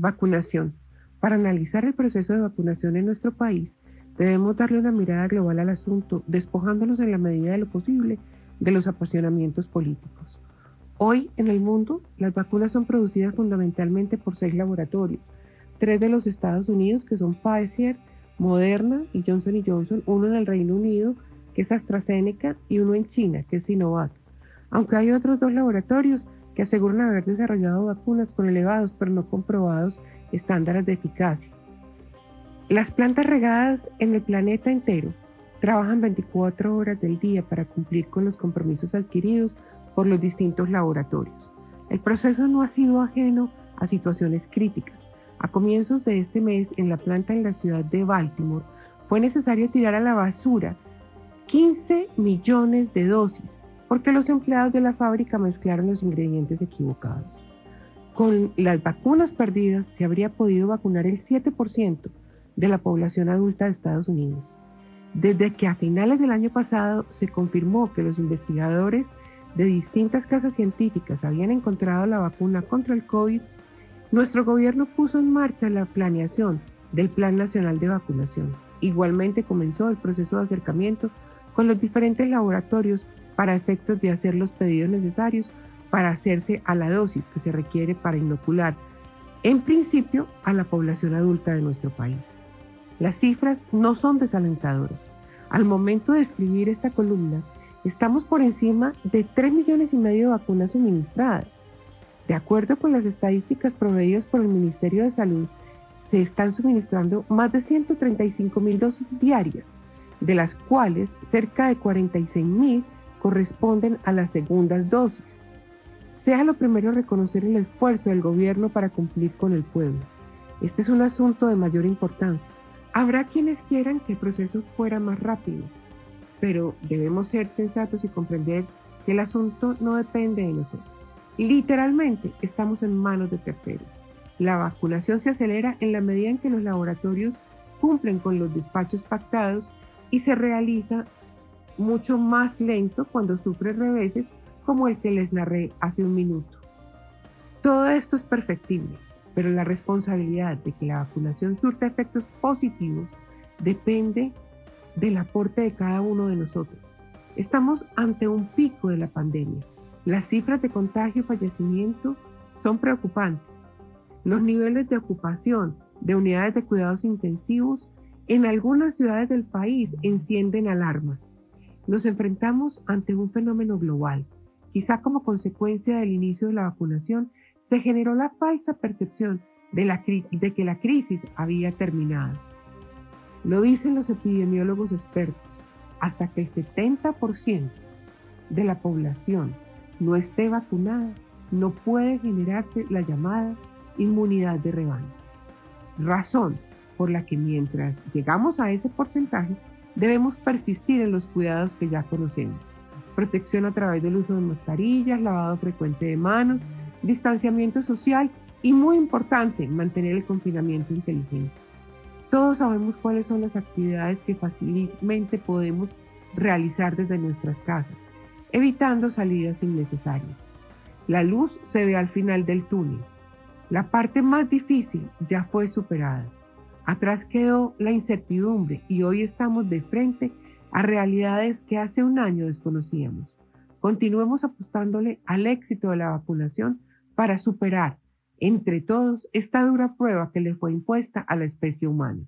Vacunación. Para analizar el proceso de vacunación en nuestro país, debemos darle una mirada global al asunto, despojándonos en la medida de lo posible de los apasionamientos políticos. Hoy en el mundo, las vacunas son producidas fundamentalmente por seis laboratorios, tres de los Estados Unidos que son Pfizer, Moderna y Johnson Johnson, uno en el Reino Unido que es AstraZeneca y uno en China que es Sinovac. Aunque hay otros dos laboratorios que aseguran haber desarrollado vacunas con elevados pero no comprobados estándares de eficacia. Las plantas regadas en el planeta entero trabajan 24 horas del día para cumplir con los compromisos adquiridos por los distintos laboratorios. El proceso no ha sido ajeno a situaciones críticas. A comienzos de este mes, en la planta en la ciudad de Baltimore, fue necesario tirar a la basura 15 millones de dosis porque los empleados de la fábrica mezclaron los ingredientes equivocados. Con las vacunas perdidas se habría podido vacunar el 7% de la población adulta de Estados Unidos. Desde que a finales del año pasado se confirmó que los investigadores de distintas casas científicas habían encontrado la vacuna contra el COVID, nuestro gobierno puso en marcha la planeación del Plan Nacional de Vacunación. Igualmente comenzó el proceso de acercamiento con los diferentes laboratorios para efectos de hacer los pedidos necesarios para hacerse a la dosis que se requiere para inocular, en principio, a la población adulta de nuestro país. Las cifras no son desalentadoras. Al momento de escribir esta columna, estamos por encima de 3 millones y medio de vacunas suministradas. De acuerdo con las estadísticas proveídas por el Ministerio de Salud, se están suministrando más de 135 mil dosis diarias, de las cuales cerca de 46 mil corresponden a las segundas dosis. Sea lo primero reconocer el esfuerzo del gobierno para cumplir con el pueblo. Este es un asunto de mayor importancia. Habrá quienes quieran que el proceso fuera más rápido, pero debemos ser sensatos y comprender que el asunto no depende de nosotros. Literalmente estamos en manos de terceros. La vacunación se acelera en la medida en que los laboratorios cumplen con los despachos pactados y se realiza mucho más lento cuando sufre reveses como el que les narré hace un minuto. Todo esto es perfectible, pero la responsabilidad de que la vacunación surta efectos positivos depende del aporte de cada uno de nosotros. Estamos ante un pico de la pandemia. Las cifras de contagio y fallecimiento son preocupantes. Los niveles de ocupación de unidades de cuidados intensivos en algunas ciudades del país encienden alarmas. Nos enfrentamos ante un fenómeno global. Quizá como consecuencia del inicio de la vacunación, se generó la falsa percepción de, que la crisis había terminado. Lo dicen los epidemiólogos expertos, hasta que el 70% de la población no esté vacunada, no puede generarse la llamada inmunidad de rebaño. Razón por la que mientras llegamos a ese porcentaje, Debemos persistir en los cuidados que ya conocemos. Protección a través del uso de mascarillas, lavado frecuente de manos, distanciamiento social y muy importante, mantener el confinamiento inteligente. Todos sabemos cuáles son las actividades que fácilmente podemos realizar desde nuestras casas, evitando salidas innecesarias. La luz se ve al final del túnel. La parte más difícil ya fue superada. Atrás quedó la incertidumbre y hoy estamos de frente a realidades que hace un año desconocíamos. Continuemos apostándole al éxito de la vacunación para superar entre todos esta dura prueba que le fue impuesta a la especie humana.